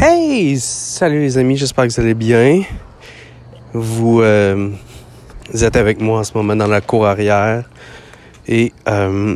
Hey! Salut les amis, j'espère que vous allez bien. Vous, euh, êtes avec moi en ce moment dans la cour arrière et euh,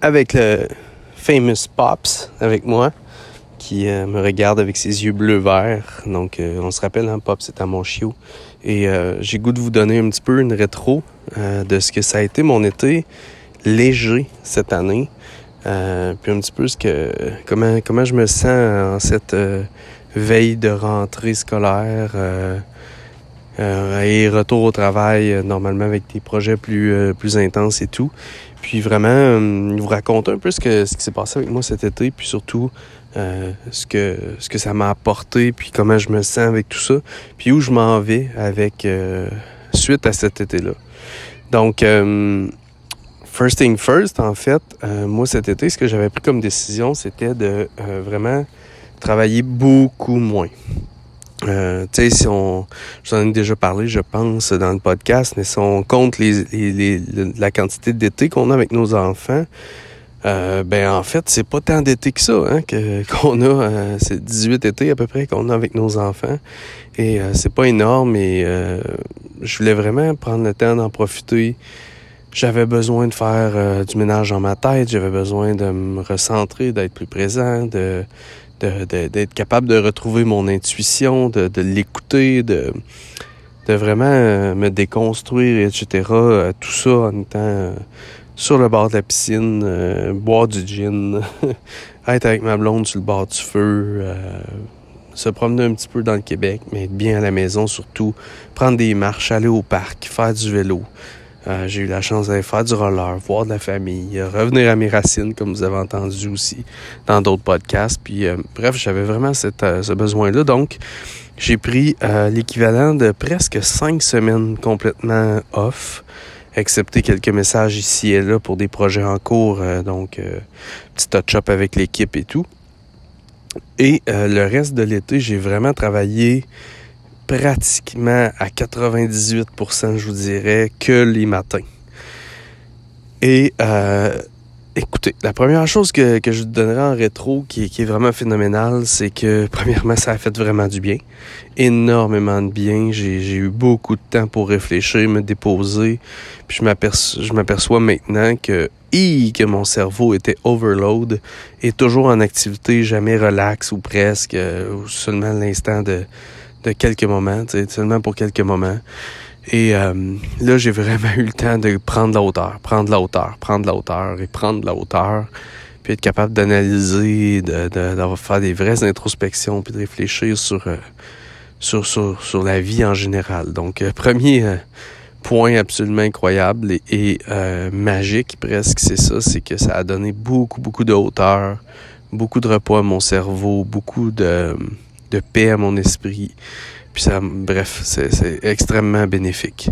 avec le famous Pops avec moi qui euh, me regarde avec ses yeux bleu-vert. Donc on se rappelle, hein, Pops c'est à mon chiot. Et j'ai goût de vous donner un petit peu une rétro de ce que ça a été mon été léger cette année. Euh, puis un petit peu ce que comment comment je me sens en cette euh, veille de rentrée scolaire euh, et retour au travail normalement avec des projets plus plus intenses et tout. Puis vraiment vous raconter un peu ce que ce qui s'est passé avec moi cet été puis surtout ce que ce que ça m'a apporté puis comment je me sens avec tout ça puis où je m'en vais avec suite à cet été-là. Donc First thing first, en fait, euh, moi cet été, ce que j'avais pris comme décision, c'était de euh, vraiment travailler beaucoup moins. Euh, tu sais, si on, j'en ai déjà parlé, je pense, dans le podcast, mais si on compte les, la quantité d'été qu'on a avec nos enfants, ben en fait, c'est pas tant d'été que ça, hein, qu'on a, c'est 18 étés à peu près qu'on a avec nos enfants, et c'est pas énorme, et je voulais vraiment prendre le temps d'en profiter, j'avais besoin de faire euh, du ménage dans ma tête, j'avais besoin de me recentrer, d'être plus présent, de, d'être capable de retrouver mon intuition, de, l'écouter, de, de vraiment euh, me déconstruire, etc. Euh, tout ça en étant sur le bord de la piscine, boire du gin, être avec ma blonde sur le bord du feu, se promener un petit peu dans le Québec, mais être bien à la maison surtout, prendre des marches, aller au parc, faire du vélo. Euh, j'ai eu la chance d'aller faire du roller, voir de la famille, euh, revenir à mes racines, comme vous avez entendu aussi dans d'autres podcasts. Puis, euh, bref, j'avais vraiment cette, ce besoin-là. Donc, j'ai pris l'équivalent de presque cinq semaines complètement off, excepté quelques messages ici et là pour des projets en cours, donc petit touch-up avec l'équipe et tout. Et le reste de l'été, j'ai vraiment travaillé pratiquement à 98%, je vous dirais, que les matins. Et euh, écoutez, la première chose que, que je vous donnerai en rétro qui, est vraiment phénoménale, c'est que premièrement, ça a fait vraiment du bien. Énormément de bien. J'ai eu beaucoup de temps pour réfléchir, me déposer. Puis je m'aperçois maintenant que que mon cerveau était overload et toujours en activité, jamais relax ou presque, euh, ou seulement l'instant de, de quelques moments, seulement pour quelques moments. Et euh, là, j'ai vraiment eu le temps de prendre la hauteur, prendre la hauteur, prendre la hauteur et prendre la hauteur, puis être capable d'analyser, de, de, faire des vraies introspections, puis de réfléchir sur, euh, sur, sur, sur, la vie en général. Donc, euh, premier point absolument incroyable et, et magique presque, c'est ça, c'est que ça a donné beaucoup, beaucoup de hauteur, beaucoup de repos à mon cerveau, beaucoup de de paix à mon esprit. Puis ça, bref, c'est extrêmement bénéfique.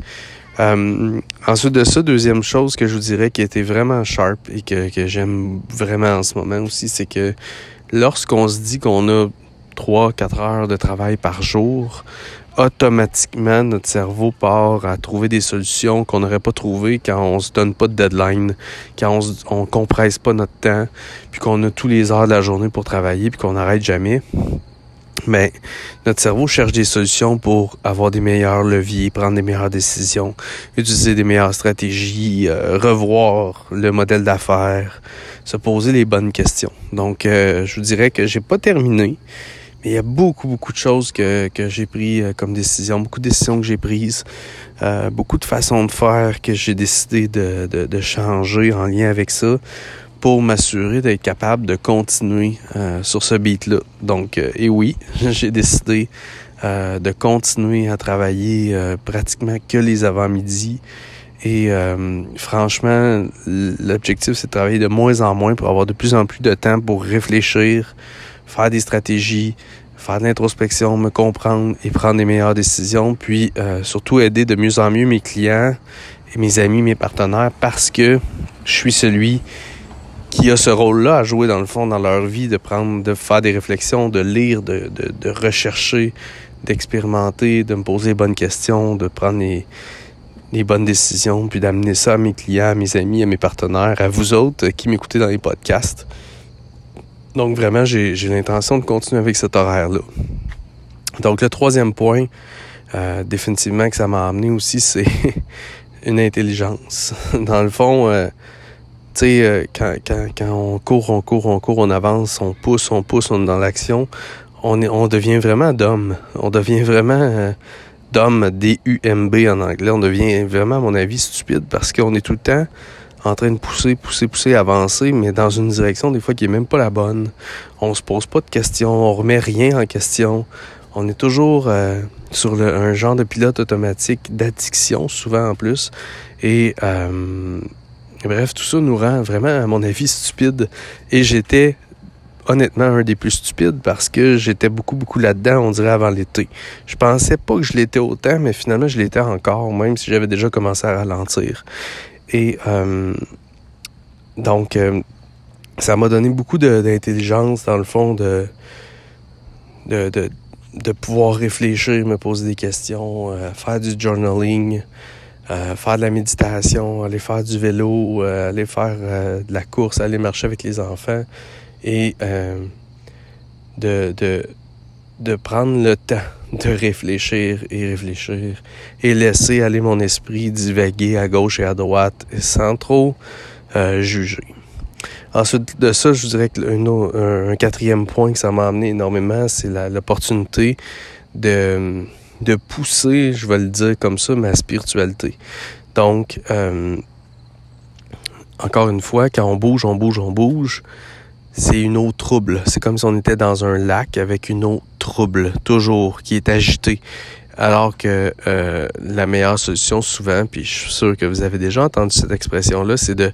Euh, ensuite de ça, deuxième chose que je vous dirais qui était vraiment sharp et que, j'aime vraiment en ce moment aussi, c'est que lorsqu'on se dit qu'on a 3-4 heures de travail par jour, automatiquement, notre cerveau part à trouver des solutions qu'on n'aurait pas trouvées quand on se donne pas de deadline, quand on, on compresse pas notre temps, puis qu'on a tous les heures de la journée pour travailler, puis qu'on n'arrête jamais mais notre cerveau cherche des solutions pour avoir des meilleurs leviers, prendre des meilleures décisions, utiliser des meilleures stratégies, euh, revoir le modèle d'affaires, se poser les bonnes questions. Donc, euh, je vous dirais que j'ai pas terminé, mais il y a beaucoup, beaucoup de choses que, que j'ai pris euh, comme décision, beaucoup de décisions que j'ai prises, beaucoup de façons de faire que j'ai décidé de, de, de changer en lien avec ça pour m'assurer d'être capable de continuer euh, sur ce beat-là. Donc, euh, et oui, j'ai décidé euh, de continuer à travailler pratiquement que les avant-midi. Et franchement, l'objectif, c'est de travailler de moins en moins pour avoir de plus en plus de temps pour réfléchir, faire des stratégies, faire de l'introspection, me comprendre et prendre les meilleures décisions, puis surtout aider de mieux en mieux mes clients et mes amis, mes partenaires, parce que je suis celui qui a ce rôle-là à jouer dans le fond dans leur vie, de prendre, de faire des réflexions, de lire, de, de, rechercher, d'expérimenter, de me poser les bonnes questions, de prendre les, les bonnes décisions, puis d'amener ça à mes clients, à mes amis, à mes partenaires, à vous autres qui m'écoutez dans les podcasts. Donc vraiment, j'ai l'intention de continuer avec cet horaire-là. Donc le troisième point, euh, définitivement que ça m'a amené aussi, c'est une intelligence. Dans le fond, euh, tu sais, euh, quand, quand, quand, on court, on court, on court, on avance, on pousse, on pousse, on est dans l'action, on, on devient vraiment d'homme. On devient vraiment euh, d'homme, D-U-M-B en anglais. On devient vraiment, à mon avis, stupide parce qu'on est tout le temps en train de pousser, pousser, pousser, avancer, mais dans une direction des fois qui est même pas la bonne. On se pose pas de questions, on remet rien en question. On est toujours euh, sur le, un genre de pilote automatique d'addiction, souvent en plus. Et euh, bref, tout ça nous rend vraiment, à mon avis, stupide. Et j'étais honnêtement un des plus stupides parce que j'étais beaucoup, beaucoup là-dedans, on dirait, avant l'été. Je pensais pas que je l'étais autant, mais finalement, je l'étais encore, même si j'avais déjà commencé à ralentir. Et euh, donc, euh, ça m'a donné beaucoup d'intelligence, dans le fond, de, de, de, de, pouvoir réfléchir, me poser des questions, euh, faire du journaling, euh, faire de la méditation, aller faire du vélo, euh, aller faire de la course, aller marcher avec les enfants et de, de, de prendre le temps de réfléchir et réfléchir et laisser aller mon esprit divaguer à gauche et à droite sans trop euh, juger. Ensuite de ça, je vous dirais que un, quatrième point que ça m'a amené énormément, c'est l'opportunité de, de pousser, je vais le dire comme ça, ma spiritualité. Donc, euh, encore une fois, quand on bouge, on bouge, on bouge, c'est une eau trouble. C'est comme si on était dans un lac avec une eau trouble, toujours, qui est agitée. Alors que euh, la meilleure solution, souvent, puis je suis sûr que vous avez déjà entendu cette expression-là, c'est de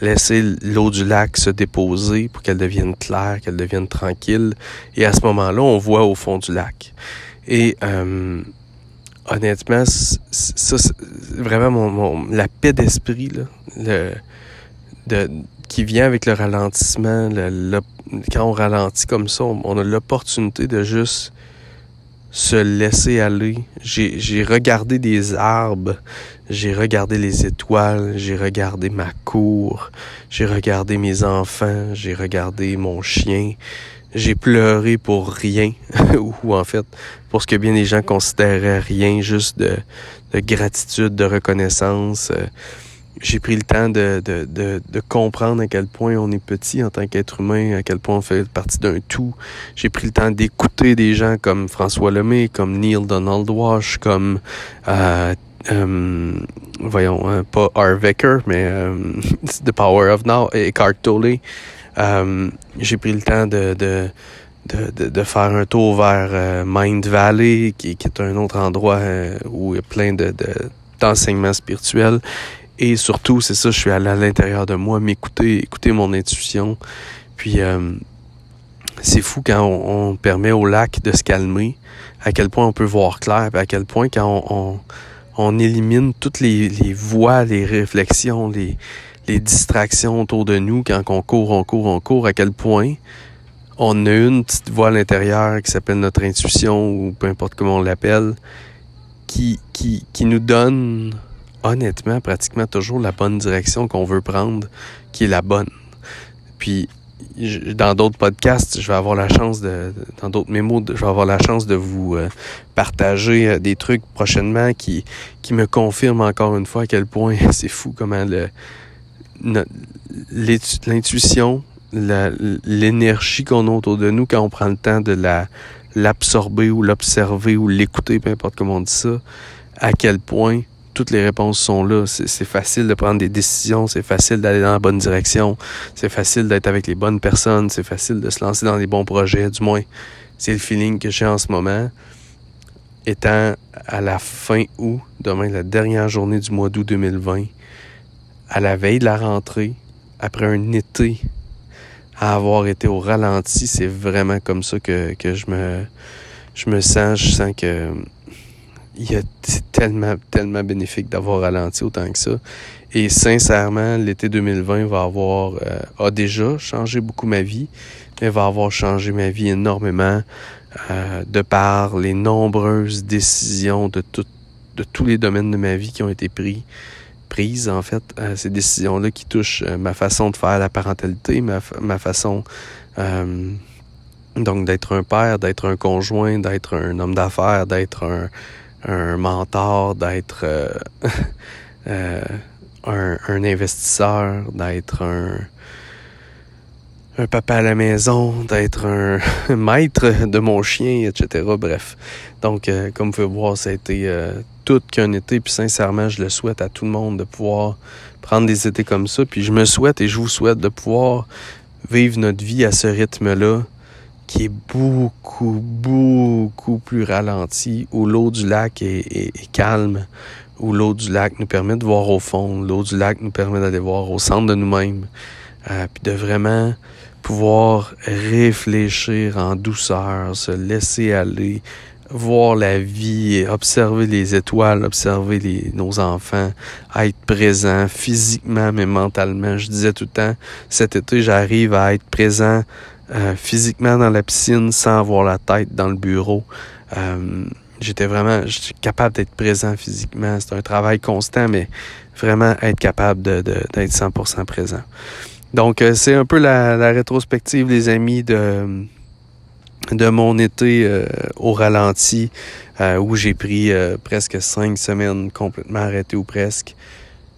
laisser l'eau du lac se déposer pour qu'elle devienne claire, qu'elle devienne tranquille. Et à ce moment-là, on voit au fond du lac. Et euh, honnêtement, ça, c'est vraiment la paix d'esprit, qui vient avec le ralentissement. Le, quand on ralentit comme ça, on, a l'opportunité de juste se laisser aller. J'ai regardé des arbres, j'ai regardé les étoiles, j'ai regardé ma cour, j'ai regardé mes enfants, j'ai regardé mon chien. J'ai pleuré pour rien, ou en fait, pour ce que bien des gens considéraient rien, juste de, de gratitude, de reconnaissance. Euh, j'ai pris le temps de, de, de, de, comprendre à quel point on est petit en tant qu'être humain, à quel point on fait partie d'un tout. J'ai pris le temps d'écouter des gens comme François Lemay, comme Neil Donald Walsh, comme euh, euh, voyons, hein, pas Arvecker, mais euh, The Power of Now, Eckhart Tolle. Euh, j'ai pris le temps de, de de, de, faire un tour vers euh, Mind Valley, qui, qui, est un autre endroit euh, où il y a plein de, d'enseignements spirituels. Et surtout, c'est ça, je suis allé à l'intérieur de moi, m'écouter, écouter mon intuition. Puis c'est fou quand on, permet au lac de se calmer, à quel point on peut voir clair, à quel point quand on, on, élimine toutes les, les voix, les réflexions, les, les distractions autour de nous, quand on court, on court, on court, à quel point on a une petite voix à l'intérieur qui s'appelle notre intuition ou peu importe comment on l'appelle, qui, qui, qui nous donne honnêtement pratiquement toujours la bonne direction qu'on veut prendre, qui est la bonne. Puis dans d'autres podcasts, je vais avoir la chance de, dans d'autres mémos, je vais avoir la chance de vous euh, partager euh, des trucs prochainement qui, qui me confirment encore une fois à quel point c'est fou comment le, l'intuition, l'énergie qu'on a autour de nous quand on prend le temps de la, l'absorber ou l'observer ou l'écouter, peu importe comment on dit ça, à quel point toutes les réponses sont là. C'est facile de prendre des décisions, c'est facile d'aller dans la bonne direction, c'est facile d'être avec les bonnes personnes, c'est facile de se lancer dans les bons projets. Du moins, c'est le feeling que j'ai en ce moment. Étant à la fin août, demain la dernière journée du mois d'août 2020, à la veille de la rentrée, après un été à avoir été au ralenti, c'est vraiment comme ça que, que je me je me sens, je sens que c'est tellement, tellement bénéfique d'avoir ralenti autant que ça. Et sincèrement, l'été 2020 va avoir, euh, a déjà changé beaucoup ma vie, mais va avoir changé ma vie énormément euh, de par les nombreuses décisions de, tout, de tous les domaines de ma vie qui ont été pris, prises, en fait, euh, ces décisions-là qui touchent ma façon de faire la parentalité, ma, ma façon Euh, donc d'être un père, d'être un conjoint, d'être un homme d'affaires, d'être un, un mentor, d'être euh, euh, un, un, investisseur, d'être un, un papa à la maison, d'être un maître de mon chien, etc. Bref. Donc, euh, comme vous pouvez voir, ça a été euh, tout qu'un été. Puis sincèrement, je le souhaite à tout le monde de pouvoir prendre des étés comme ça. Puis je me souhaite et je vous souhaite de pouvoir vivre notre vie à ce rythme-là qui est beaucoup, beaucoup plus ralenti, où l'eau du lac est, calme, où l'eau du lac nous permet de voir au fond, l'eau du lac nous permet d'aller voir au centre de nous-mêmes, euh, puis de vraiment pouvoir réfléchir en douceur, se laisser aller, voir la vie, observer les étoiles, observer les, nos enfants, être présent physiquement mais mentalement. Je disais tout le temps, cet été, j'arrive à être présent euh, physiquement dans la piscine sans avoir la tête dans le bureau. Euh, j'étais vraiment capable d'être présent physiquement. C'est un travail constant, mais vraiment être capable de, de, d'être 100% présent. Donc, euh, c'est un peu la, la, rétrospective, les amis, de, de mon été euh, au ralenti, euh, où j'ai pris presque cinq semaines complètement arrêté ou presque.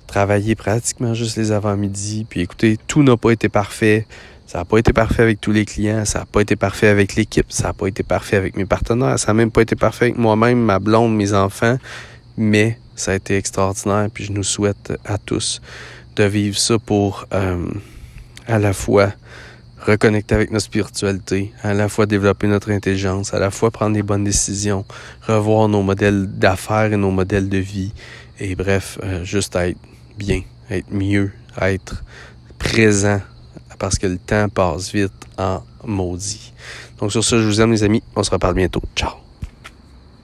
Travaillé pratiquement juste les avant-midi. Puis écoutez, tout n'a pas été parfait. Ça n'a pas été parfait avec tous les clients, ça n'a pas été parfait avec l'équipe, ça n'a pas été parfait avec mes partenaires, ça n'a même pas été parfait avec moi-même, ma blonde, mes enfants, mais ça a été extraordinaire, puis je nous souhaite à tous de vivre ça pour euh, à la fois reconnecter avec notre spiritualité, à la fois développer notre intelligence, à la fois prendre des bonnes décisions, revoir nos modèles d'affaires et nos modèles de vie, et bref, euh, juste être bien, être mieux, être présent parce que le temps passe vite en maudit. Donc sur ça, je vous aime les amis. On se reparle bientôt. Ciao.